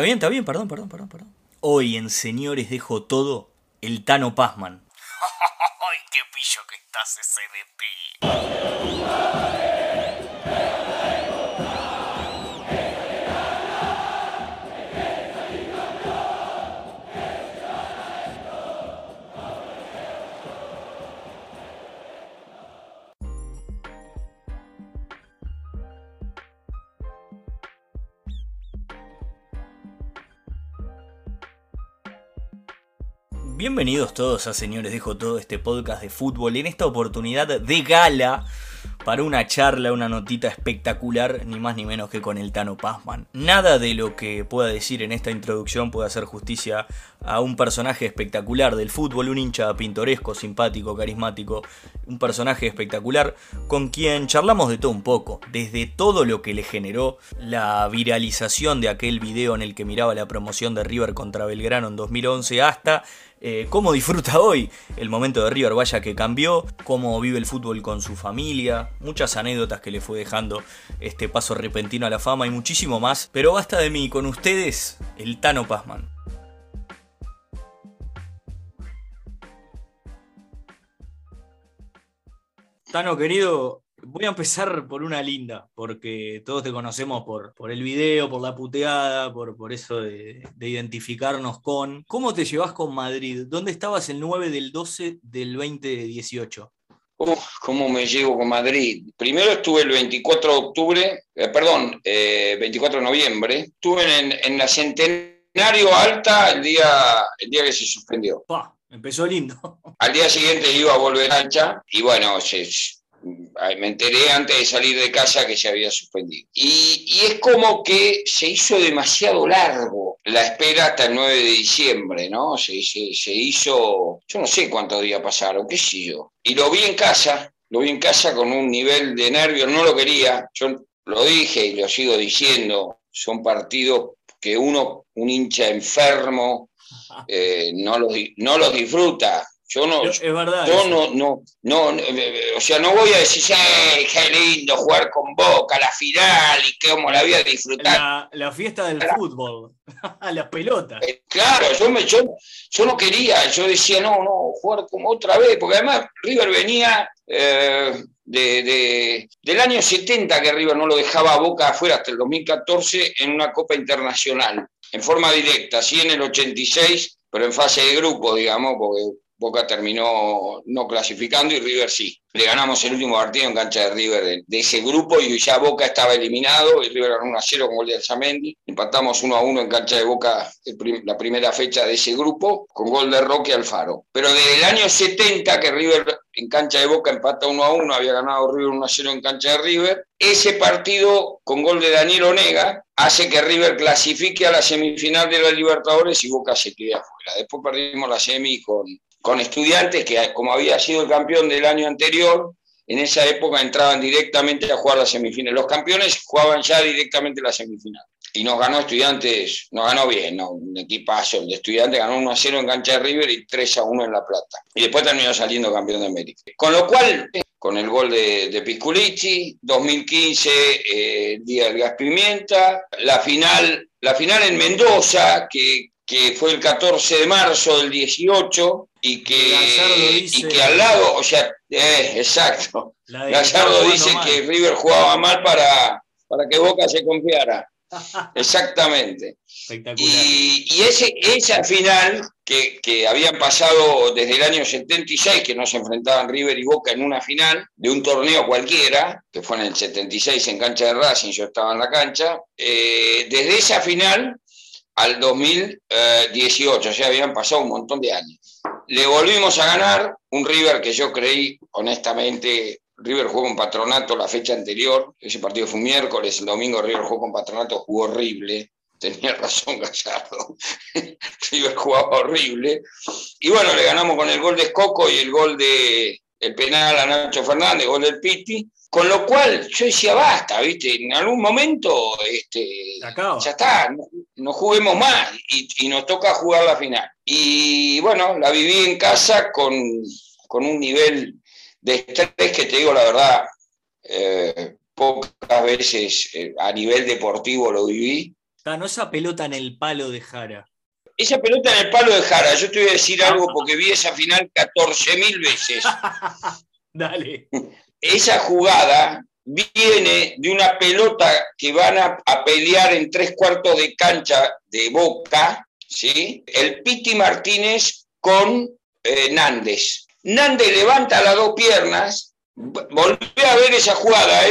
Está bien, está bien, perdón, perdón, perdón, perdón. Hoy en Señores Dejo Todo, el Tano Pazman. ¡Ay, qué pillo que estás ese de ti! Bienvenidos todos a Señores Dejo Todo, este podcast de fútbol, en esta oportunidad de gala para una charla, una notita espectacular, ni más ni menos que con el Tano Pazman. Nada de lo que pueda decir en esta introducción puede hacer justicia a un personaje espectacular del fútbol, un hincha pintoresco, simpático, carismático, un personaje espectacular con quien charlamos de todo un poco, desde todo lo que le generó la viralización de aquel video en el que miraba la promoción de River contra Belgrano en 2011 hasta eh, cómo disfruta hoy el momento de River Vaya que cambió, cómo vive el fútbol con su familia, muchas anécdotas que le fue dejando este paso repentino a la fama y muchísimo más. Pero basta de mí, con ustedes, el Tano Pazman. Tano querido, Voy a empezar por una linda, porque todos te conocemos por, por el video, por la puteada, por, por eso de, identificarnos con. ¿Cómo te llevas con Madrid? ¿Dónde estabas el 9 del 12 del 2018? ¿Cómo me llevo con Madrid? Primero estuve el 24 de octubre, eh, perdón, 24 eh, de noviembre. Estuve en, en, la Centenario Alta el día, el día que se suspendió. empezó lindo. Al día siguiente iba a volver a Alta y bueno, se, me enteré antes de salir de casa que se había suspendido. Y, es como que se hizo demasiado largo la espera hasta el 9 de diciembre, ¿no? Se, se, hizo, yo no sé cuántos días pasaron, qué sé yo. Y lo vi en casa, lo vi en casa con un nivel de nervios, no lo quería, yo lo dije y lo sigo diciendo, son partidos que uno, un hincha enfermo, eh, no, los, no los disfruta, yo no, es verdad, yo no, no, no, eh, eh, o sea, no voy a decir, ¡eh, qué lindo jugar con Boca, la final y cómo la voy a disfrutar! La, fiesta del fútbol, a las pelotas. Eh, claro, yo, me, yo, yo, no quería, yo decía, no, no, jugar como otra vez, porque además River venía de, de, del año 70 que River no lo dejaba a Boca afuera hasta el 2014 en una Copa Internacional, en forma directa, sí en el 86, pero en fase de grupo, digamos, porque Boca terminó no clasificando y River sí. Le ganamos el último partido en cancha de River de, ese grupo y ya Boca estaba eliminado y River ganó 1 a 0 con gol de Alzamendi. Empatamos 1 a 1 en cancha de Boca la primera fecha de ese grupo con gol de Roque Alfaro. Pero desde el año 70 que River en cancha de Boca empata 1 a 1, había ganado River 1 a 0 en cancha de River. Ese partido con gol de Daniel Onega hace que River clasifique a la semifinal de la Libertadores y Boca se quede afuera. Después perdimos la semi con, con estudiantes que, como había sido el campeón del año anterior, en esa época entraban directamente a jugar la semifinal. Los campeones jugaban ya directamente la semifinal. Y nos ganó Estudiantes, nos ganó bien, ¿no? un equipazo. El de Estudiantes ganó 1 a 0 en cancha de River y 3 a 1 en La Plata. Y después terminó saliendo campeón de América. Con lo cual, con el gol de, de Pisculici, 2015, eh, día del gas pimienta, la final, la final en Mendoza, que, que fue el 14 de marzo del 18, y que, y que al lado, o sea, eh, exacto. Gallardo dice que River jugaba mal para, para que Boca se confiara. Exactamente. Y, y, ese, esa final que, que, habían pasado desde el año 76, que no se enfrentaban River y Boca en una final de un torneo cualquiera, que fue en el 76 en cancha de Racing, yo estaba en la cancha, eh, desde esa final al 2018, o sea, habían pasado un montón de años. Le volvimos a ganar un River que yo creí, honestamente, River jugó con Patronato la fecha anterior, ese partido fue un miércoles, el domingo River jugó con Patronato, jugó horrible, tenía razón Gallardo, River jugaba horrible, y bueno, le ganamos con el gol de Escoco y el gol de, el penal a Nacho Fernández, gol del Piti, con lo cual yo decía, basta, ¿viste? En algún momento este, ya está, no, juguemos más y, nos toca jugar la final. Y bueno, la viví en casa con, un nivel de estrés que te digo la verdad, eh, pocas veces eh, a nivel deportivo lo viví. No esa pelota en el palo de Jara. Esa pelota en el palo de Jara, yo te voy a decir algo porque vi esa final 14 mil veces. Dale. Esa jugada viene de una pelota que van a, pelear en tres cuartos de cancha de Boca, ¿sí? El Piti Martínez con eh, Nández. Nández levanta las dos piernas, volví a ver esa jugada,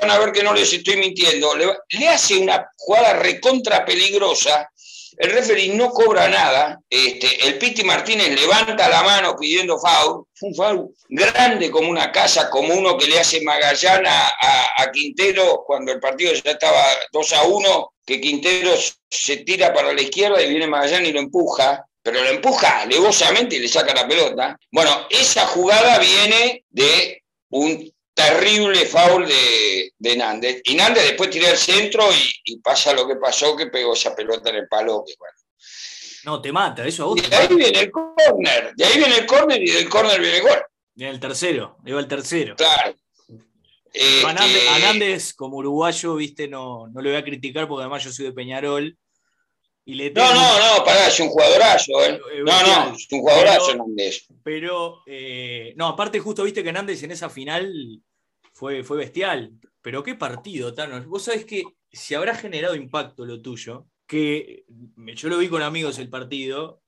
van a ver que no les estoy mintiendo, le hace una jugada recontra peligrosa el referee no cobra nada. Este, el Piti Martínez levanta la mano pidiendo foul. Un foul grande como una casa, como uno que le hace Magallana a, Quintero cuando el partido ya estaba 2 a 1, que Quintero se tira para la izquierda y viene Magallana y lo empuja. Pero lo empuja alevosamente y le saca la pelota. Bueno, esa jugada viene de un terrible foul de, de Nández. Y Nández después tira el centro y, pasa lo que pasó, que pegó esa pelota en el palo. Que, bueno. No, te mata, eso a vos. Y de ahí viene el córner, de ahí viene el córner y del córner viene el gol. Viene el tercero, iba el tercero. Claro. a, Nández, como uruguayo, viste, no, no le voy a criticar porque además yo soy de Peñarol no, no, no, pará, es un jugadorazo, ¿eh? No, no, es un jugadorazo pero, Nández. Pero, eh, no, aparte justo viste que Nández en esa final fue, fue bestial. Pero qué partido, Tano. Vos sabés que si habrá generado impacto lo tuyo, que yo lo vi con amigos el partido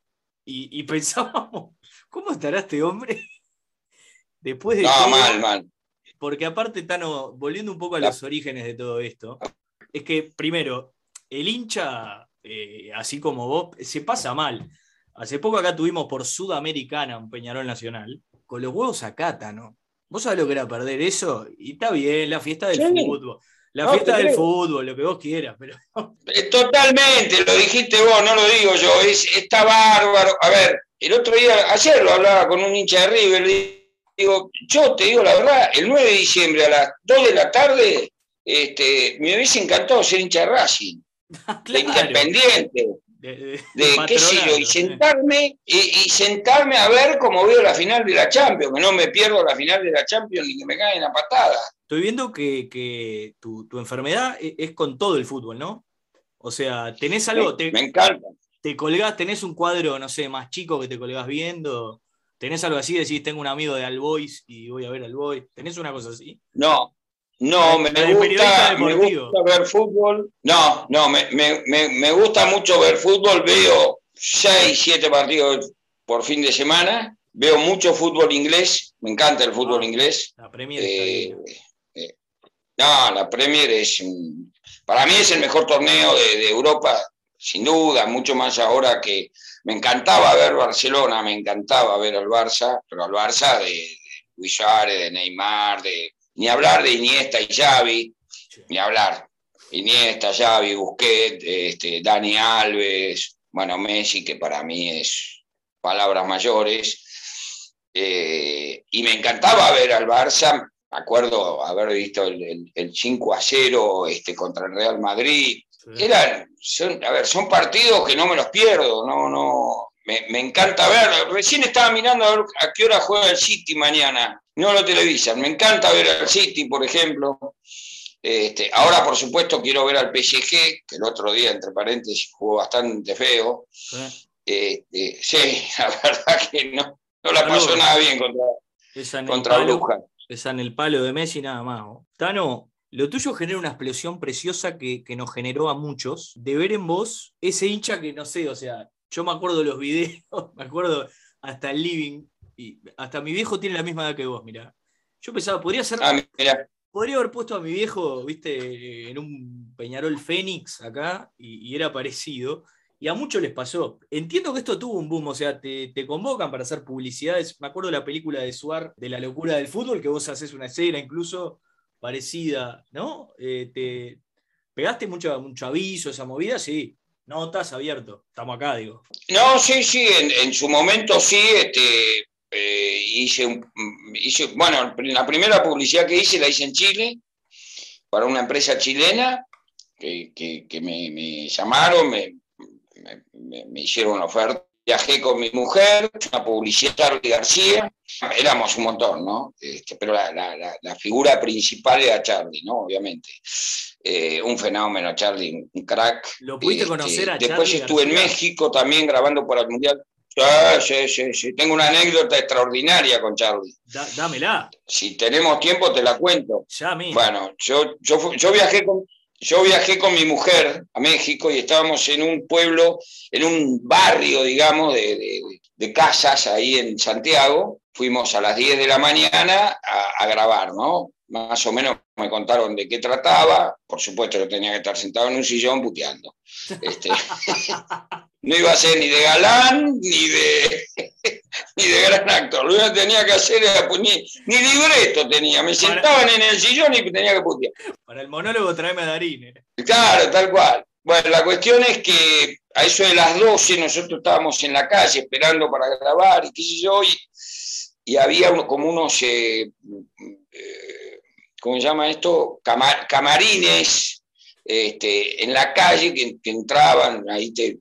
y, pensábamos, ¿cómo estará este hombre? Después de... No, mal, mal. Porque aparte, Tano, volviendo un poco a los orígenes de todo esto, es que primero, el hincha eh, así como vos, se pasa mal. Hace poco acá tuvimos por Sudamericana un Peñarol Nacional, con los huevos a ¿no? ¿Vos sabés lo que era perder eso? Y está bien, la fiesta del fútbol. La fiesta del fútbol, lo que vos quieras, pero. Eh, totalmente, lo dijiste vos, no lo digo yo. Es, está bárbaro. A ver, el otro día, ayer lo hablaba con un hincha de River, digo, yo te digo la verdad, el 9 de diciembre a las 2 de la tarde, este, me hubiese encantado ser hincha de Racing. de independiente, de, qué sé yo, y sentarme, y, sentarme a ver cómo veo la final de la Champions, que no me pierdo la final de la Champions ni que me caigan la patada. Estoy viendo que, tu, enfermedad e, es con todo el fútbol, ¿no? O sea, tenés algo. te, me encanta. Te colgás, tenés un cuadro, no sé, más chico que te colgás viendo. ¿Tenés algo así? Decís, tengo un amigo de Albois y voy a ver Albois. ¿Tenés una cosa así? No, no, me gusta, ver fútbol. No, no, me, gusta mucho ver fútbol. Veo seis, siete partidos por fin de semana. Veo mucho fútbol inglés. Me encanta el fútbol ah, inglés. La Premier eh, eh, No, la Premier es. Para mí es el mejor torneo de, Europa, sin duda. Mucho más ahora que. Me encantaba ver Barcelona, me encantaba ver al Barça, pero al Barça de, de Luis Suárez, de Neymar, de ni hablar de Iniesta y Xavi, ni hablar. Iniesta, Xavi, Busquets, este, Dani Alves, bueno, Messi, que para mí es palabras mayores. Eh, y me encantaba ver al Barça, me acuerdo haber visto el, 5 a 0 este, contra el Real Madrid. Eran, son, a ver, son partidos que no me los pierdo, no, no, me, me encanta verlo. Recién estaba mirando a ver a qué hora juega el City mañana no lo televisan. Me encanta ver al City, por ejemplo. Este, ahora, por supuesto, quiero ver al PSG, que el otro día, entre paréntesis, jugó bastante feo. Este, sí, la verdad que no, no la pasó nada bien contra, contra Bruja. Esa en el palo de Messi nada más. Tano, lo tuyo genera una explosión preciosa que, que, nos generó a muchos de ver en vos ese hincha que no sé, o sea, yo me acuerdo de los videos, me acuerdo hasta el living y hasta mi viejo tiene la misma edad que vos, mira. Yo pensaba, podría ser. Ah, podría haber puesto a mi viejo, viste, en un Peñarol Fénix acá, y, era parecido. Y a muchos les pasó. Entiendo que esto tuvo un boom, o sea, te, convocan para hacer publicidades. Me acuerdo de la película de Suar, de la locura del fútbol, que vos haces una escena incluso parecida, ¿no? Eh, te pegaste mucho, mucho aviso, esa movida, sí. No, estás abierto. Estamos acá, digo. No, sí, sí, en, su momento sí, este, eh, hice, bueno, la primera publicidad que hice la hice en Chile, para una empresa chilena, que, me, llamaron, me, hicieron una oferta viajé con mi mujer, una publicidad Charlie García, éramos un montón, ¿no? Este, pero la, figura principal era Charlie, ¿no? Obviamente. Eh, un fenómeno, Charlie, un crack. ¿Lo pudiste Este, conocer a Después Charlie estuve en? México también grabando para el Mundial. Sí, sí, sí, sí. Tengo una anécdota extraordinaria con Charlie. Da- dámela, Si tenemos tiempo, te la cuento. ya mismo. Bueno, yo, yo, yo, viajé con, yo viajé con mi mujer a México y estábamos en un pueblo, en un barrio, digamos, de, de- casas ahí en Santiago. Fuimos a las 10 de la mañana a, a grabar, ¿no? Más o menos me contaron de qué trataba. Por supuesto, yo tenía que estar sentado en un sillón puteando. Este, no iba a ser ni de galán ni de, ni de gran actor. Lo único que tenía que hacer era, pues, ni, libreto tenía. Me Para- sentaban en el sillón y tenía que putear. Para el monólogo tráeme a Darín. eh. Claro, tal cual. Bueno, la cuestión es que a eso de las 12 nosotros estábamos en la calle esperando para grabar y qué sé yo, y, y había uno- como unos, eh, eh, ¿cómo se llama esto? Cama- camarines este, en la calle que, que entraban, ahí te,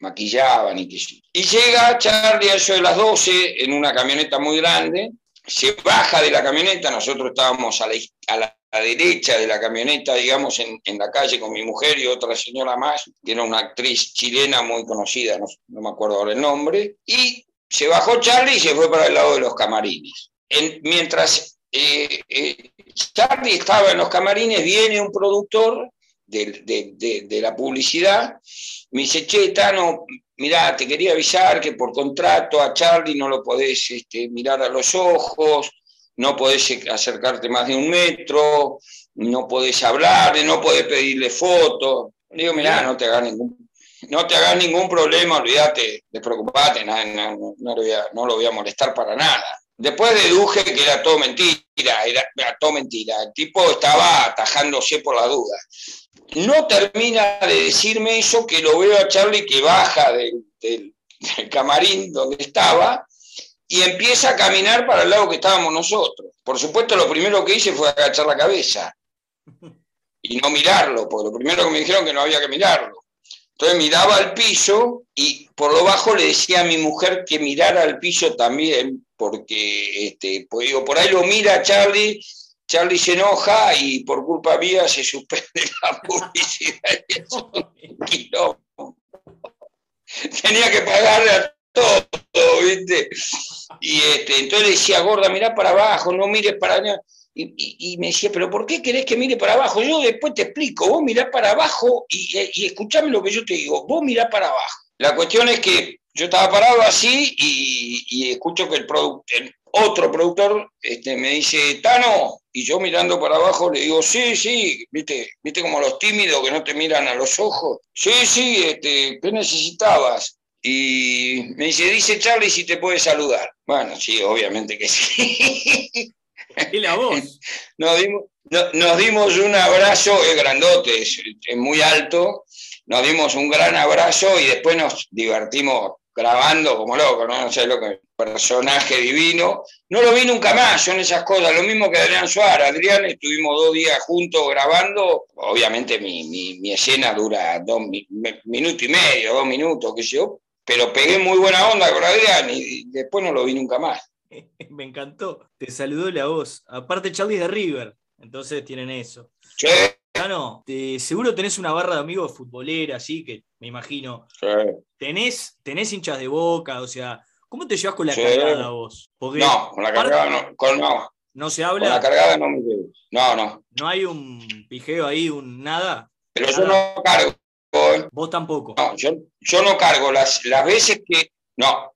maquillaban y yo. Y llega Charlie a eso de las 12 en una camioneta muy grande, se baja de la camioneta, nosotros estábamos a la, a la- derecha de la camioneta, digamos, en, en la calle con mi mujer y otra señora más, que era una actriz chilena muy conocida, no, no me acuerdo ahora el nombre, y se bajó Charlie y se fue para el lado de los camarines. En- mientras eh, eh, Charlie estaba en los camarines, viene un productor de, de- de- de la publicidad, me dice, che, Tano, mirá, te quería avisar que por contrato a Charlie no lo podés este, mirar a los ojos, no podés acercarte más de un metro, no podés hablarle, no podés pedirle fotos. Le digo, mirá, no te hagas ningún, no te hagas ningún problema, olvídate, despreocupate, no, no, no, no lo voy a, no lo voy a molestar para nada. Después deduje que era todo mentira, era, era todo mentira. El tipo estaba atajándose por la duda. No termina de decirme eso, que lo veo a Charlie que baja del, camarín donde estaba y empieza a caminar para el lado que estábamos nosotros. Por supuesto, lo primero que hice fue agachar la cabeza y no mirarlo, porque lo primero que me dijeron que no había que mirarlo. Entonces miraba al piso y por lo bajo le decía a mi mujer que mirara al piso también, porque este, pues digo, por ahí lo mira Charlie, Charlie se enoja y por culpa mía se suspende la publicidad. Y un. Tenía que pagarle a todo, ¿viste? Y este, entonces le decía, gorda, mirá para abajo, no mires para allá. Y, y- y me decía, pero ¿por qué querés que mire para abajo? Yo después te explico, vos mirá para abajo y, y escuchame lo que yo te digo, vos mirá para abajo. La cuestión es que yo estaba parado así y, y escucho que el, produ- el otro productor este, me dice, Tano, y yo mirando para abajo le digo, sí, sí, viste, viste como los tímidos que no te miran a los ojos. Sí, sí, este, ¿qué necesitabas? Y me dice, dice Charlie si te puede saludar. Bueno, sí, obviamente que sí. ¿Qué la voz? Nos dimos, no- nos dimos un abrazo, es grandote, es, es muy alto, nos dimos un gran abrazo y después nos divertimos grabando como locos, ¿no? No sé lo que, personaje divino. No lo vi nunca más, son esas cosas, lo mismo que Adrián Suárez. Adrián, estuvimos dos días juntos grabando, obviamente mi, mi- mi escena dura dos mi- me- minuto y medio, dos minutos, qué sé yo, pero pegué muy buena onda con Adrián y después no lo vi nunca más. Me encantó. Te saludó la voz. Aparte, Charlie es de River. Entonces tienen eso. Sí, Te- seguro tenés una barra de amigos futbolera, así que me imagino. sí. ¿Tenés, tenés hinchas de boca? O sea, ¿cómo te llevas con la Sí. cargada vos? Porque No, con la cargada no, con, no, no se con la habla, cargada no me llevo. No, no. no hay un pijeo ahí, un nada. Pero yo no cargo. ¿eh? Vos tampoco. No, yo, yo no cargo. Las, las veces que. No.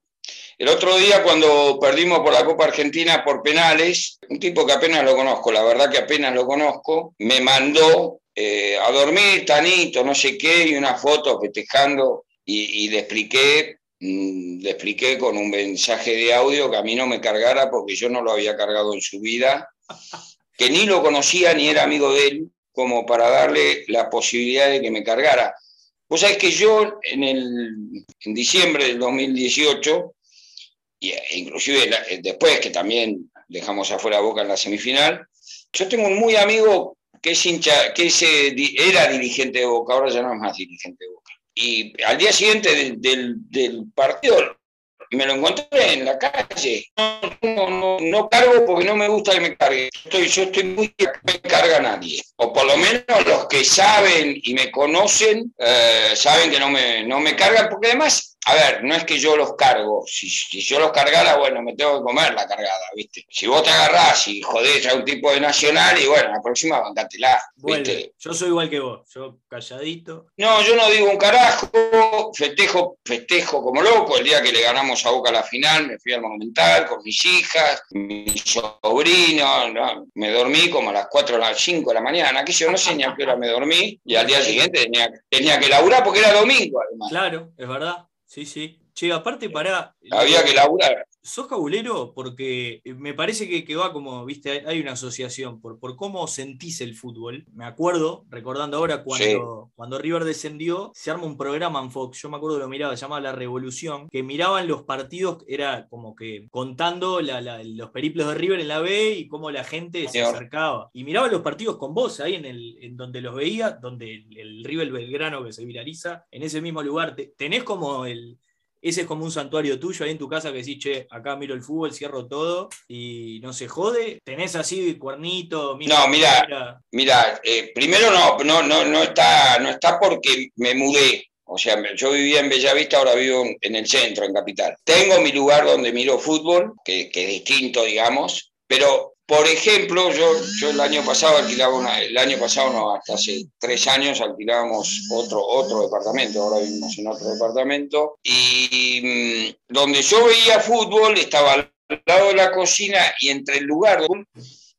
El otro día, cuando perdimos por la Copa Argentina por penales, un tipo que apenas lo conozco, la verdad que apenas lo conozco, me mandó eh, a dormir, Tanito, no sé qué, y una foto festejando, y, y le expliqué. mm, Le expliqué con un mensaje de audio que a mí no me cargara porque yo no lo había cargado en su vida, que ni lo conocía ni era amigo de él, como para darle la posibilidad de que me cargara. Vos sabés que yo en, el, en diciembre del 2018, y e inclusive la- eh, después que también dejamos afuera a Boca en la semifinal, yo tengo un muy amigo que es hincha, que es, eh, era dirigente de Boca, ahora ya no es más dirigente de Boca. y al día siguiente del, del partido me lo encontré en la calle. No, no, cargo porque no me gusta que me cargue. Estoy, yo estoy muy que me carga nadie. O por lo menos los que saben y me conocen, eh, saben que no me, no me cargan, porque además a ver, no es que yo los cargo. Si, yo los cargara, bueno, me tengo que comer la cargada, ¿viste? Si vos te agarrás y jodés a un tipo de nacional, y bueno, la próxima bancátela, ¿viste? yo soy igual que vos, yo calladito. No, yo no digo un carajo, festejo, festejo como loco. El día que le ganamos a Boca la final, me fui al Monumental con mis hijas, mis sobrinos, me dormí como a las 4 o las 5 de la mañana, que yo no sé ni a qué hora me dormí, y al día siguiente tenía, tenía que laburar porque era domingo, además. Claro, es verdad. Sí, sí. Che, aparte para. Había que laburar. Sos cabulero porque me parece que, que, va como, viste, hay una asociación por, por cómo sentís el fútbol. Me acuerdo, recordando ahora, cuando, cuando River descendió, se arma un programa en Fox, yo me acuerdo lo miraba, se llamaba La Revolución, que miraban los partidos, era como que contando los periplos de River en la B y cómo la gente se acercaba. Y miraban los partidos con vos ahí en, el, en donde los veía, donde el, River Belgrano que se viraliza, en ese mismo lugar. Tenés como el ese es como un santuario tuyo ahí en tu casa que decís, che, acá miro el fútbol, cierro todo y no se jode. ¿Tenés así cuernito? no, mira, mira, eh, primero no, no, no, no, está, no está porque me mudé. O sea, yo vivía en Bellavista, ahora vivo en el centro, en Capital. Tengo mi lugar donde miro fútbol, que, que es distinto, digamos, pero por ejemplo, yo, yo el año pasado alquilaba una, el año pasado no, hasta hace tres años alquilábamos otro, otro departamento, ahora vivimos en otro departamento, y mm, donde yo veía fútbol estaba al lado de la cocina y entre el lugar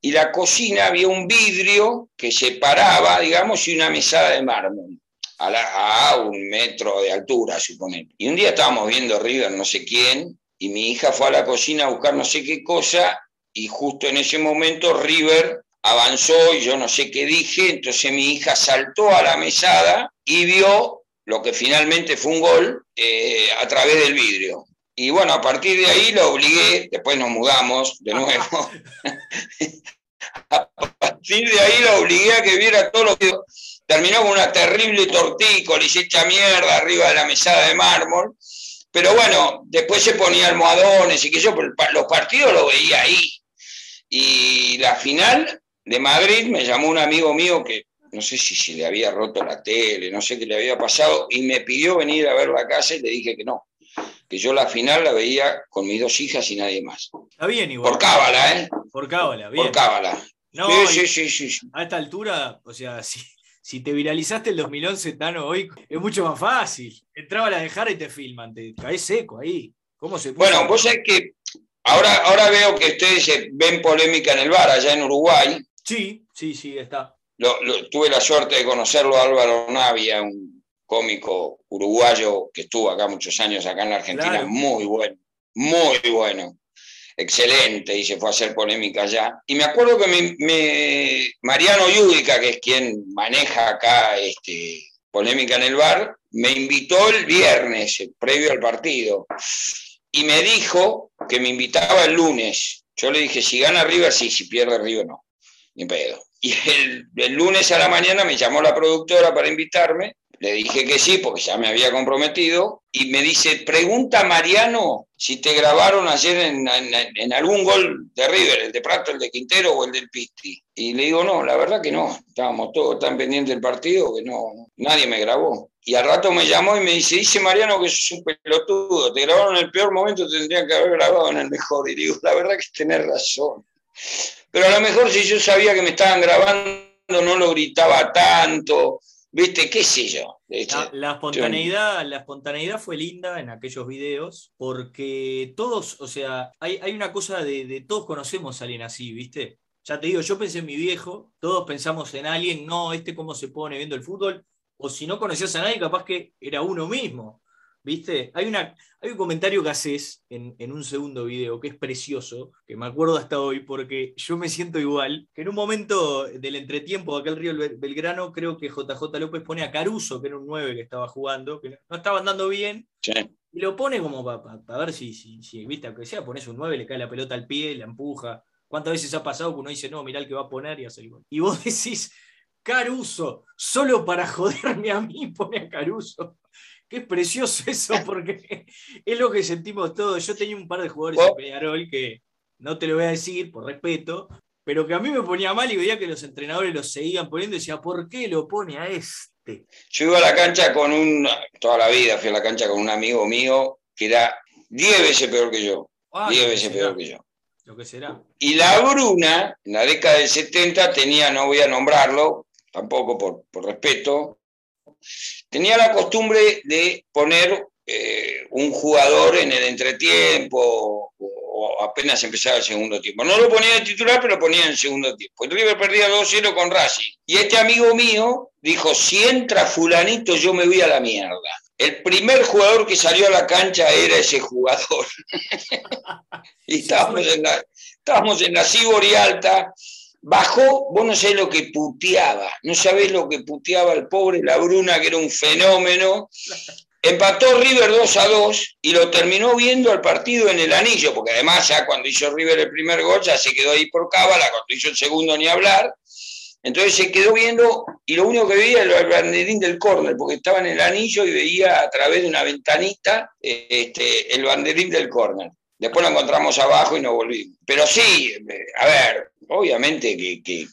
y la cocina había un vidrio que separaba, digamos, y una mesada de mármol. A, a, un metro de altura, suponemos. Y un día estábamos viendo River, no sé quién, y mi hija fue a la cocina a buscar no sé qué cosa, y justo en ese momento River avanzó y yo no sé qué dije, entonces mi hija saltó a la mesada y vio lo que finalmente fue un gol eh, a través del vidrio. Y bueno, a partir de ahí lo obligué, después nos mudamos de nuevo. a partir de ahí lo obligué a que viera todo lo que... Terminó con una terrible tortícola y se echa mierda arriba de la mesada de mármol. Pero bueno, después se ponía almohadones y que yo, los partidos lo veía ahí. Y la final de Madrid me llamó un amigo mío que no sé si se le había roto la tele, no sé qué le había pasado, y me pidió venir a ver la casa y le dije que no, que yo la final la veía con mis dos hijas y nadie más. Está bien igual. Por cábala, ¿eh? Por cábala, bien. Por cábala. No, sí, sí, sí, sí, A esta altura, o sea, si, si te viralizaste el 2011, Tano, hoy es mucho más fácil. Entraba a la dejar y te filman, te caes seco ahí. ¿Cómo se puede? Bueno, vos sabés que Ahora, ahora veo que ustedes ven polémica en el bar allá en Uruguay. Sí, sí, sí, está. tuve la suerte de conocerlo a Álvaro Navia, un cómico uruguayo que estuvo acá muchos años acá en la Argentina, muy bueno, muy bueno, excelente, y se fue a hacer polémica allá. Y me acuerdo que Mariano Yudica, que es quien maneja acá este, polémica en el bar, me invitó el viernes, previo al partido y me dijo que me invitaba el lunes. Yo le dije, si gana River, sí, si pierde River, no. Ni pedo. Y el, lunes a la mañana me llamó la productora para invitarme. Le dije que sí, porque ya me había comprometido. Y me dice, pregunta Mariano si te grabaron ayer en, en, algún gol de River, el de Prato, el de Quintero o el del Pisti. Y le digo, no, la verdad que no. Estábamos todos tan pendientes del partido que no, nadie me grabó. Y al rato me llamó y me dice, dice Mariano que sos un pelotudo, te grabaron en el peor momento, te tendrían que haber grabado en el mejor. Y digo, la verdad que tenés razón. Pero a lo mejor si yo sabía que me estaban grabando, no lo gritaba tanto, viste, qué sé yo. La, espontaneidad, la espontaneidad fue linda en aquellos videos, porque todos, o sea, hay, una cosa de, de todos conocemos a alguien así, viste. Ya te digo, yo pensé en mi viejo, todos pensamos en alguien, no, este cómo se pone viendo el fútbol, o si no conocías a nadie, capaz que era uno mismo. ¿Viste? Hay, una, hay un comentario que haces en, en, un segundo video que es precioso, que me acuerdo hasta hoy, porque yo me siento igual, que en un momento del entretiempo de aquel Río Belgrano, creo que JJ López pone a Caruso, que era un 9 que estaba jugando, que no estaba andando bien, y lo pone como para ver si, si, si, viste, aunque sea, pones un 9, le cae la pelota al pie, la empuja. ¿Cuántas veces ha pasado que uno dice, no, mirá el que va a poner y hace el gol? Y vos decís, Caruso, solo para joderme a mí, pone a Caruso. Qué precioso eso, porque es lo que sentimos todos. Yo tenía un par de jugadores en Peñarol que no te lo voy a decir por respeto, pero que a mí me ponía mal y veía que los entrenadores los seguían poniendo y decía, ¿por qué lo pone a este? Yo iba a la cancha con un, toda la vida fui a la cancha con un amigo mío que era 10 veces peor que yo. 10 veces peor que yo. Lo que será. Y la Bruna, en la década del 70, tenía, no voy a nombrarlo, tampoco por, por respeto, tenía la costumbre de poner eh, un jugador en el entretiempo o, apenas empezaba el segundo tiempo. No lo ponía de titular, pero lo ponía en el segundo tiempo. El River perdía 2-0 con Racing. Y este amigo mío dijo, si entra fulanito yo me voy a la mierda. El primer jugador que salió a la cancha era ese jugador. y estábamos en la, estábamos en la Cibori Alta Bajó, vos no sabés lo que puteaba, no sabés lo que puteaba el pobre La Bruna, que era un fenómeno. Empató River 2 a 2 y lo terminó viendo el partido en el anillo, porque además ya cuando hizo River el primer gol ya se quedó ahí por cábala, cuando hizo el segundo ni hablar. Entonces se quedó viendo y lo único que veía era el banderín del córner, porque estaba en el anillo y veía a través de una ventanita este, el banderín del córner. Después lo encontramos abajo y nos volvimos. Pero sí, a ver, obviamente que,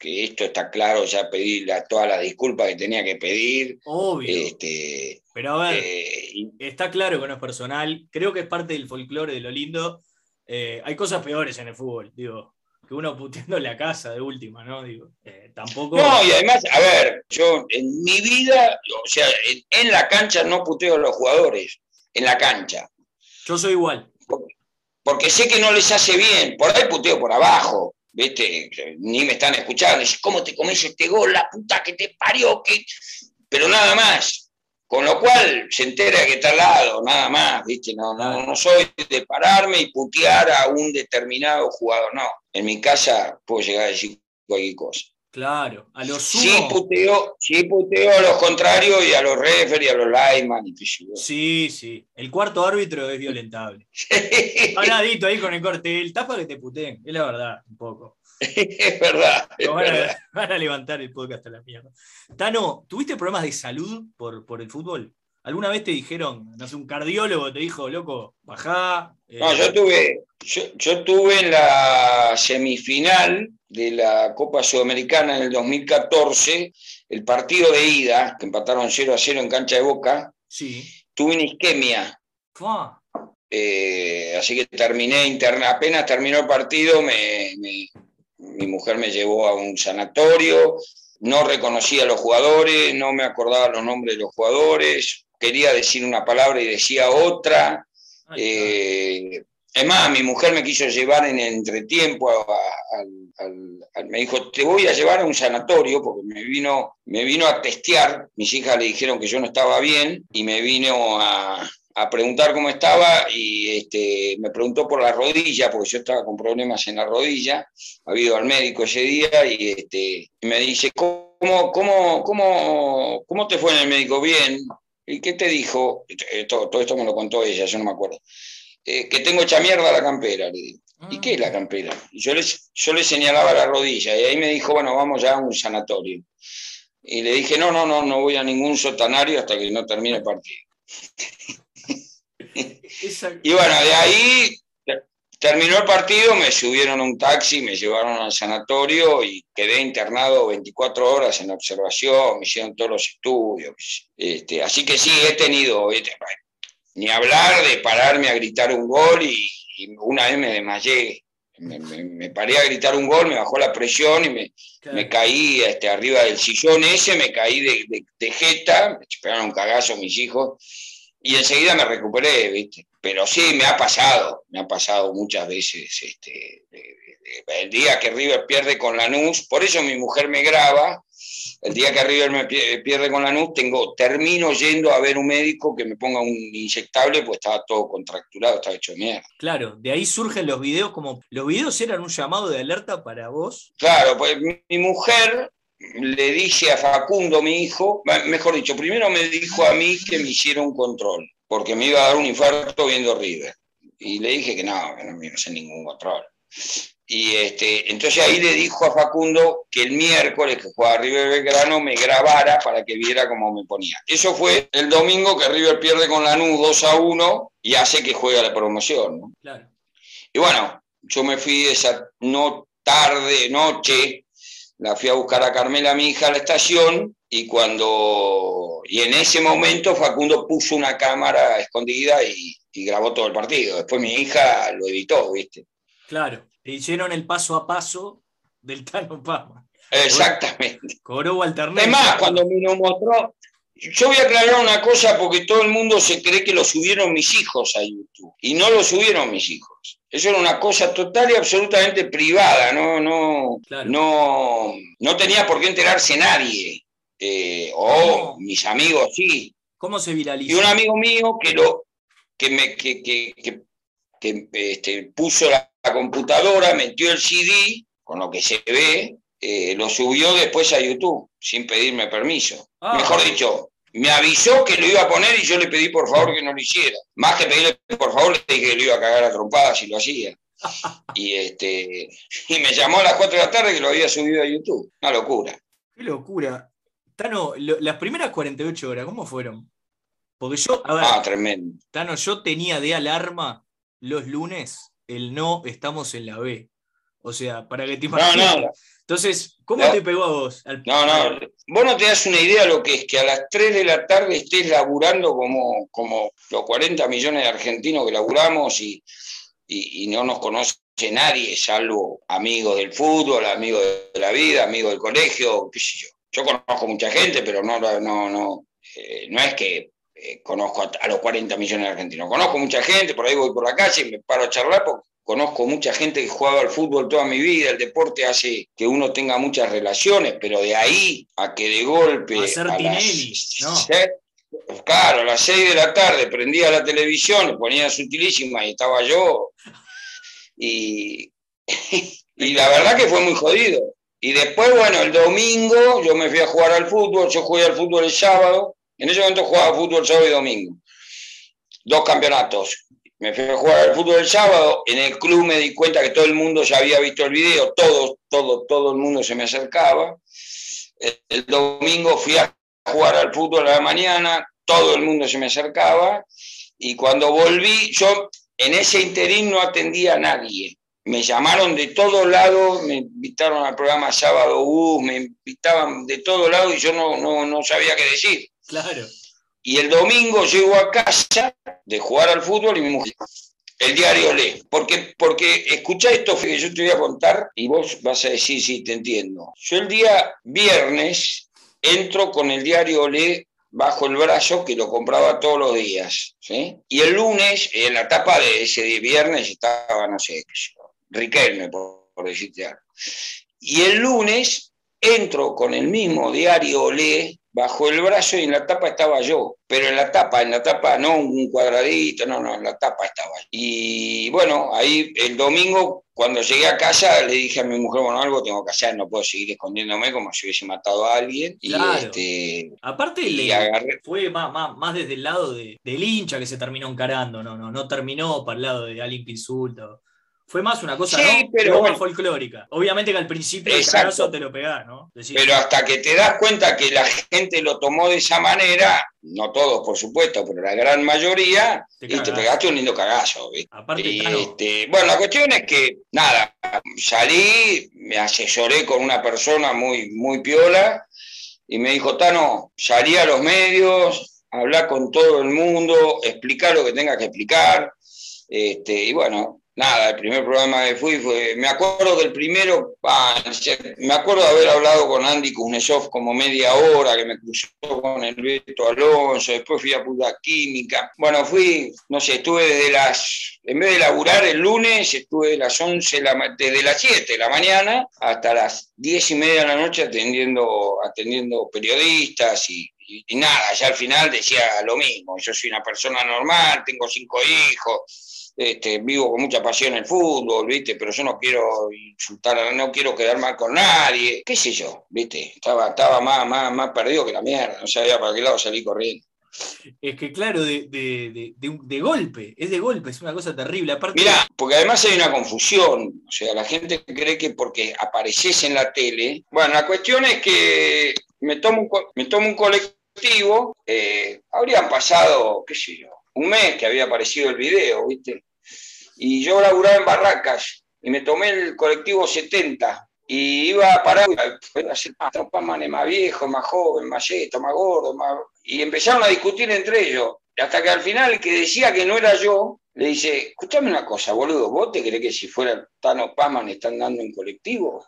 esto está claro, ya pedí todas las disculpas que tenía que pedir. Obvio. Este, Pero a ver, eh, está claro que no es personal, creo que es parte del folclore de lo lindo. Eh, hay cosas peores en el fútbol, digo, que uno puteando la casa de última, ¿no? Digo, eh, tampoco. No, y además, a ver, yo en mi vida, o sea, en la cancha no puteo a los jugadores, en la cancha. Yo soy igual porque sé que no les hace bien, por ahí puteo por abajo, ¿viste? Ni me están escuchando, ¿cómo te comes este gol? La puta que te parió, que... pero nada más. Con lo cual se entera que está al lado, nada más, ¿viste? No, no, no soy de pararme y putear a un determinado jugador, no. En mi casa puedo llegar a decir cualquier cosa. Claro, a los Sí puteo, sí puteo a los contrarios y a los referees, a los lineman Sí, sí. El cuarto árbitro es violentable. Paradito ahí con el corte. El tapa que te puteen, es la verdad, un poco. es verdad. van, A, levantar el podcast a la mierda. Tano, ¿tuviste problemas de salud por, por el fútbol? ¿Alguna vez te dijeron, no sé, un cardiólogo te dijo, loco, bajá? Eh, no, yo tuve, yo, tuve en la semifinal de la Copa Sudamericana en el 2014, el partido de ida, que empataron 0 a 0 en cancha de boca, sí. tuve una isquemia. Eh, así que terminé interna, apenas terminó el partido, mi mujer me llevó a un sanatorio, no reconocía a los jugadores, no me acordaba los nombres de los jugadores, quería decir una palabra y decía otra. Eh, es más, mi mujer me quiso llevar en entretiempo, me dijo, te voy a llevar a un sanatorio, porque me vino, me vino a testear, mis hijas le dijeron que yo no estaba bien, y me vino a, preguntar cómo estaba, y este, me preguntó por la rodilla, porque yo estaba con problemas en la rodilla, ha ido al médico ese día, y, este, me dice, ¿cómo, cómo, cómo, ¿cómo te fue en el médico? Bien, ¿Y qué te dijo? Eh, todo, esto me lo contó ella, yo no me acuerdo. Eh, que tengo hecha mierda la campera, le digo. ¿Y qué es la campera? Y yo le, yo le señalaba la rodilla y ahí me dijo, bueno, vamos ya a un sanatorio. Y le dije, no, no, no, no voy a ningún sotanario hasta que no termine el partido. y bueno, de ahí Terminó el partido, me subieron a un taxi, me llevaron al sanatorio y quedé internado 24 horas en observación, me hicieron todos los estudios. Este, así que sí, he tenido, este, ni hablar de pararme a gritar un gol y, una vez me desmayé. Me, paré a gritar un gol, me bajó la presión y me, caí este, arriba del sillón ese, me caí de, de, jeta, me esperaron un cagazo mis hijos y enseguida me recuperé, ¿viste? Pero sí, me ha pasado, me ha pasado muchas veces, este, el día que River pierde con Lanús, por eso mi mujer me graba, el día que River me pierde con Lanús, tengo, termino yendo a ver un médico que me ponga un inyectable, pues estaba todo contracturado, estaba hecho mierda. Claro, de ahí surgen los videos, como, los videos eran un llamado de alerta para vos. Claro, pues mi mujer le dice a Facundo, mi hijo, mejor dicho, primero me dijo a mí que me hiciera un control, porque me iba a dar un infarto viendo River. Y le dije que no, que no me iba a hacer ningún control. Y este, entonces ahí le dijo a Facundo que el miércoles que jugaba River Belgrano me grabara para que viera cómo me ponía. Eso fue el domingo que River pierde con Lanús 2 a 1 y hace que juegue la promoción. Claro. Y bueno, yo me fui esa no tarde, noche, la fui a buscar a Carmela, mi hija, a la estación y cuando y en ese momento Facundo puso una cámara escondida y, y grabó todo el partido. Después mi hija lo editó, ¿viste? Claro. Le hicieron el paso a paso del Tano Pama. Exactamente. Cobró alternativo. Además, cuando me lo mostró, yo voy a aclarar una cosa porque todo el mundo se cree que lo subieron mis hijos a YouTube y no lo subieron mis hijos. Eso era una cosa total y absolutamente privada, no, no, no, no tenía por qué enterarse nadie. Eh, o mis amigos sí. ¿Cómo se viralizó? Y un amigo mío que lo que me que, que, que, este, puso la la computadora, metió el CD, con lo que se ve, eh, lo subió después a YouTube, sin pedirme permiso. Ah. Mejor dicho, me avisó que lo iba a poner y yo le pedí por favor que no lo hiciera. Más que pedirle por favor, le dije que lo iba a cagar a trompadas si lo hacía. y, este, y me llamó a las 4 de la tarde que lo había subido a YouTube. Una locura. Qué locura. Tano, las primeras 48 horas, ¿cómo fueron? Porque yo, a ver, ah, tremendo. Tano, yo tenía de alarma los lunes el no estamos en la B. O sea, para que te imagines. No, no. Entonces, ¿cómo te pegó a vos? No, no, vos no te das una idea de lo que es que a las 3 de la tarde estés laburando como, como los 40 millones de argentinos que laburamos y, y, no nos conoce nadie, salvo amigos del fútbol, amigos de la vida, amigos del colegio, qué sé yo. Yo conozco mucha gente, pero no, no, no, eh, no es que eh, conozco a, los 40 millones de argentinos. Conozco mucha gente, por ahí voy por la calle y me paro a charlar porque conozco mucha gente que jugaba al fútbol toda mi vida, el deporte hace que uno tenga muchas relaciones, pero de ahí a que de golpe... A ser claro, a las 6 de la tarde prendía la televisión, ponía sutilísima y estaba yo. Y, y la verdad que fue muy jodido. Y después, bueno, el domingo yo me fui a jugar al fútbol, yo jugué al fútbol el sábado, en ese momento jugaba fútbol sábado y domingo. Dos campeonatos. Me fui a jugar al fútbol el sábado. En el club me di cuenta que todo el mundo ya había visto el video. Todo, todo, todo el mundo se me acercaba. El, domingo fui a jugar al fútbol a la mañana. Todo el mundo se me acercaba. Y cuando volví, yo en ese interín no atendía a nadie. Me llamaron de todos lados, me invitaron al programa Sábado Bus, me invitaban de todos lados y yo no, no, no sabía qué decir. Claro. Y el domingo llego a casa de jugar al fútbol y mi mujer, el diario lee. Porque, porque escucha esto que yo te voy a contar y vos vas a decir, sí, te entiendo. Yo el día viernes entro con el diario lee bajo el brazo que lo compraba todos los días. ¿sí? Y el lunes, en la tapa de ese viernes, estaba, no sé, Riquelme, por, por decirte algo. Y el lunes entro con el mismo diario lee bajo el brazo y en la tapa estaba yo, pero en la tapa, en la tapa no un cuadradito, no, no, en la tapa estaba. Y bueno, ahí el domingo cuando llegué a casa le dije a mi mujer, bueno, algo tengo que hacer, no puedo seguir escondiéndome como si hubiese matado a alguien. Y este, Aparte fue más, más, desde el lado de, del hincha que se terminó encarando, no, no, no terminó para el lado de alguien que insulta. Fue más una cosa ¿no? pero folclórica. Obviamente que al principio el caso te lo pegás, ¿no? pero hasta que te das cuenta que la gente lo tomó de esa manera, no todos por supuesto, pero la gran mayoría, te y te pegaste un lindo cagazo. este, bueno, la cuestión es que, nada, salí, me asesoré con una persona muy, muy piola y me dijo, Tano, salí a los medios, hablar con todo el mundo, explicar lo que tenga que explicar. Este, y bueno, nada, el primer programa que fui fue, me acuerdo del primero, me acuerdo de haber hablado con Andy Kuznetsov como media hora, que me cruzó con el Beto Alonso, después fui a Puta Química. Bueno, fui, no sé, estuve desde las, en vez de laburar el lunes, estuve de las 11, desde las 7 de la mañana hasta las 10 y media de la noche atendiendo, atendiendo periodistas y, y nada, ya al final decía lo mismo, yo soy una persona normal, tengo cinco hijos, este, vivo con mucha pasión el fútbol, ¿viste? Pero yo no quiero insultar, no quiero quedar mal con nadie, qué sé yo, ¿viste? Estaba, estaba más, más, más perdido que la mierda, no sabía para qué lado salir corriendo. Es que claro, de, de, de, de, golpe, es de golpe, es una cosa terrible. Aparte... Mira, porque además hay una confusión, o sea, la gente cree que porque apareces en la tele, bueno, la cuestión es que me tomo un, me tomo un colectivo, eh, habrían pasado, qué sé yo, un mes que había aparecido el video, ¿viste? Y yo laburaba en Barracas y me tomé el colectivo 70 y iba a parar a tropas más viejo, más joven, más yeto, más gordo, más... y empezaron a discutir entre ellos. Hasta que al final el que decía que no era yo, le dice, escúchame una cosa, boludo, ¿vos te crees que si fuera Tano Pazman están dando en colectivo?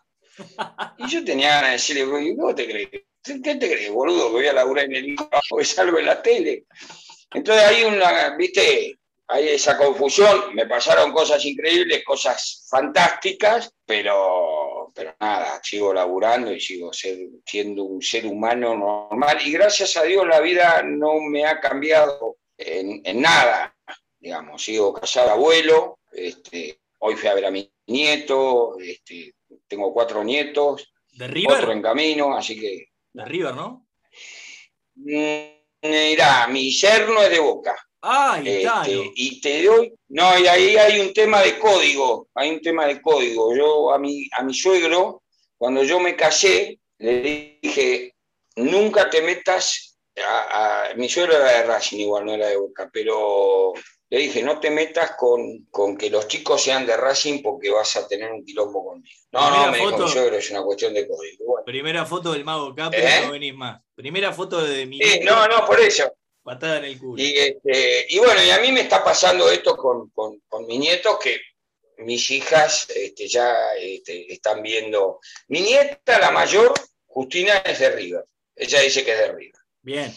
Y yo tenía ganas de decirle, ¿vos te crees? ¿Qué te crees, boludo? Que voy a laburar en el o que salgo en la tele. Entonces hay una, viste, hay esa confusión, me pasaron cosas increíbles, cosas fantásticas, pero, pero nada, sigo laburando y sigo siendo un ser humano normal y gracias a Dios la vida no me ha cambiado en, nada, digamos, sigo casado abuelo, este, hoy fui a ver a mi nieto, este, tengo cuatro nietos, ¿De River? otro en camino, así que... De River, ¿no? Mm, Mira, mi yerno es de Boca. Ah, este, y te doy, no, y ahí hay un tema de código, hay un tema de código. Yo a mi, a mi suegro, cuando yo me casé, le dije, nunca te metas, a, mi suegro era de Racing igual, no era de Boca, pero le dije, no te metas con, con, que los chicos sean de Racing porque vas a tener un quilombo conmigo. No, no, me dijo mi suegro, es una cuestión de código. Primera foto del mago Capri, ¿Eh? no venís más. Primera foto de mi... Sí, no, no, por eso. Patada en el culo. Y, este, y bueno, y a mí me está pasando esto con, con, mis nietos, que mis hijas este, ya este, están viendo. Mi nieta, la mayor, Justina, es de River. Ella dice que es de River. Bien.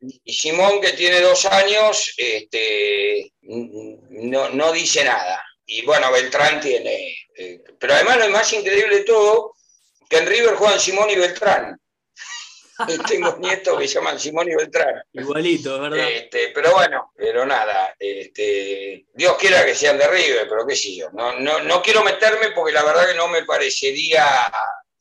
Y Simón, que tiene dos años, este, no, no dice nada. Y bueno, Beltrán tiene. Eh, pero además lo más increíble de todo, que en River juegan Simón y Beltrán. tengo nietos que se llaman Simón y Beltrán. Igualito, ¿verdad? Este, pero bueno, pero nada, este, Dios quiera que sean de River, pero qué sé yo. No, no, no quiero meterme porque la verdad que no me parecería.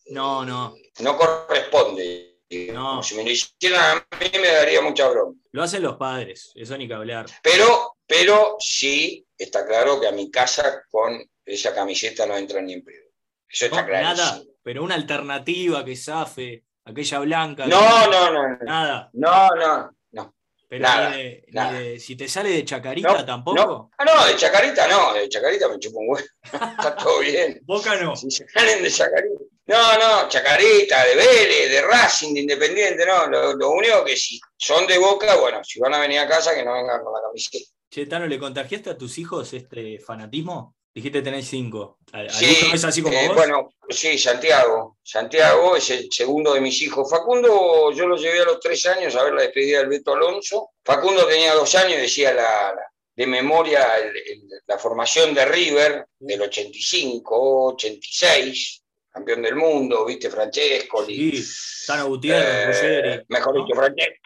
No, no. No corresponde. No. Si me lo hicieran a mí me daría mucha broma. Lo hacen los padres, eso ni que hablar. Pero, pero sí está claro que a mi casa con esa camiseta no entra ni en pedo. Eso está claro. Nada, pero una alternativa que zafe aquella blanca. No, no, no, Nada. No, no, no. Pero ni de, si te sale de chacarita tampoco. No. Ah, no, de chacarita no, de chacarita me chupo un huevo. Está todo bien. Boca no. Si se salen de chacarita. No, no, chacarita, de Vélez, de Racing, de Independiente, no. Lo, único que si son de Boca, bueno, si van a venir a casa, que no vengan con la camiseta. Che, Tano, ¿le contagiaste a tus hijos este fanatismo? Dijiste tener cinco. Sí, es así como eh, Bueno, sí, Santiago. Santiago es el segundo de mis hijos. Facundo, yo lo llevé a los tres años a ver la despedida del Beto Alonso. Facundo tenía dos años, decía la, de memoria la formación de River del 85, 86 campeón del mundo, viste, Francesco. Sí, Tano Gutiérrez, eh, Mejor dicho,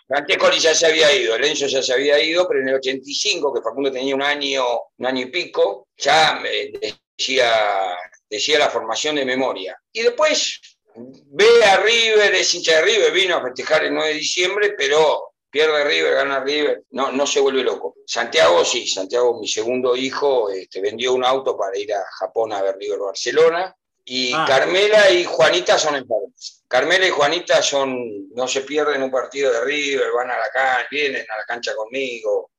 Francesco ya se había ido, Lenzo ya se había ido, pero en el 85, que Facundo tenía un año, un año y pico, ya decía, decía la formación de memoria. Y después ve a River, es hincha de River, vino a festejar el 9 de diciembre, pero pierde River, gana River, no, no se vuelve loco. Santiago sí, Santiago, mi segundo hijo, este, vendió un auto para ir a Japón a ver River Barcelona y ah. Carmela y Juanita son empatadas. Carmela y Juanita son, no se pierden un partido de River, van a la cancha, vienen a la cancha conmigo,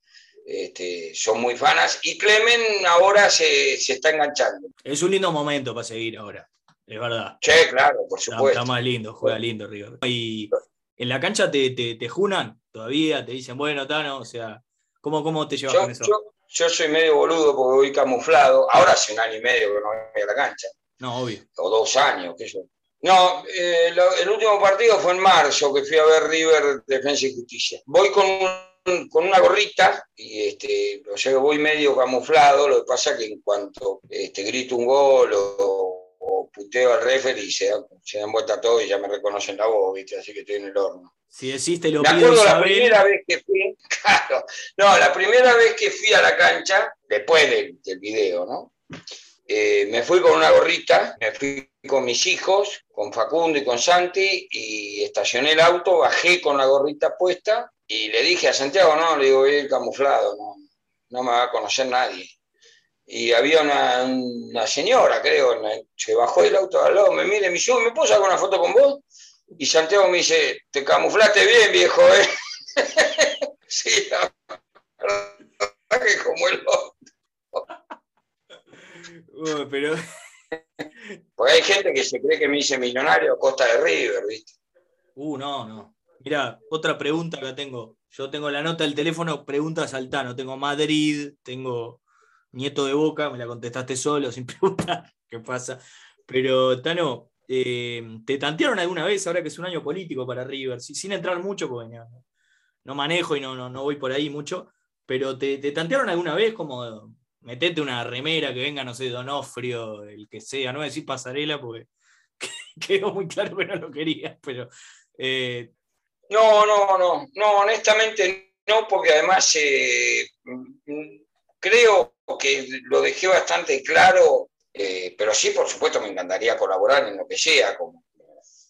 este, son muy fanas. Y Clemen ahora se, está enganchando. Es un lindo momento para seguir ahora, es verdad. Sí, claro, por supuesto. Está, más lindo, juega lindo River. Y en la cancha te, te, junan todavía, te dicen, bueno, Tano, o sea, ¿cómo, cómo te llevas con eso? Yo, soy medio boludo porque voy camuflado. Ahora hace un año y medio que no voy a la cancha. No, obvio. O dos años, qué yo. No, eh, el último partido fue en marzo, que fui a ver River Defensa y Justicia. Voy con, con una gorrita y este, o sea, voy medio camuflado. Lo que pasa es que en cuanto este, grito un gol o, puteo al referee, se, se dan vuelta todo y ya me reconocen la voz, ¿viste? así que estoy en el horno. Si existe lo Me acuerdo la primera vez que fui, claro, no, la primera vez que fui a la cancha, después del, del video, ¿no? Eh, me fui con una gorrita, me fui con mis hijos, con Facundo y con Santi, y estacioné el auto, bajé con la gorrita puesta, y le dije a Santiago, no, le digo, voy camuflado, no, no me va a conocer nadie. Y había una, señora, creo, que bajó del auto al lado, me mire, me dice, ¿me puedo sacar una foto con vos? Y Santiago me dice, te camuflaste bien, viejo, ¿eh? sí, la verdad como el otro. Pero... Porque hay gente que se cree que me hice millonario a costa de River, ¿viste? Uh, no, no. Mira, otra pregunta que tengo. Yo tengo la nota del teléfono, preguntas al Tano. Tengo Madrid, tengo Nieto de Boca, me la contestaste solo, sin preguntar qué pasa. Pero, Tano, eh, ¿te tantearon alguna vez, ahora que es un año político para River? sin entrar mucho, porque no, manejo y no, no, voy por ahí mucho, pero ¿te, ¿te, tantearon alguna vez como metete una remera que venga, no sé, Donofrio, el que sea, no voy a decir pasarela porque quedó muy claro que no lo quería, pero eh, no, no, no, no, honestamente no, porque además eh, creo que lo dejé bastante claro, eh, pero sí, por supuesto, me encantaría colaborar en lo que sea, como,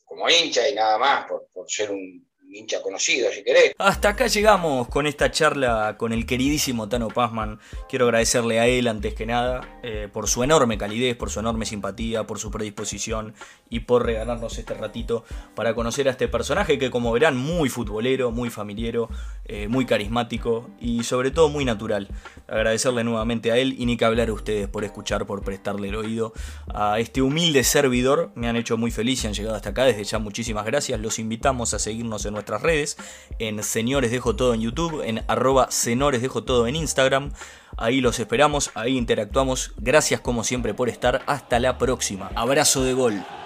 como hincha y nada más, por ser un, hincha conocido, si querés. Hasta acá llegamos con esta charla con el queridísimo Tano Pazman. Quiero agradecerle a él antes que nada eh, por su enorme calidez, por su enorme simpatía, por su predisposición y por regalarnos este ratito para conocer a este personaje que como verán muy futbolero, muy familiero, eh, muy carismático y sobre todo muy natural. Agradecerle nuevamente a él y ni que hablar a ustedes por escuchar, por prestarle el oído a este humilde servidor. Me han hecho muy feliz y han llegado hasta acá. Desde ya muchísimas gracias. Los invitamos a seguirnos en redes, en Señores Dejo Todo en YouTube, en arroba Senores Dejo Todo en Instagram. Ahí los esperamos, ahí interactuamos. Gracias como siempre por estar. Hasta la próxima. Abrazo de gol.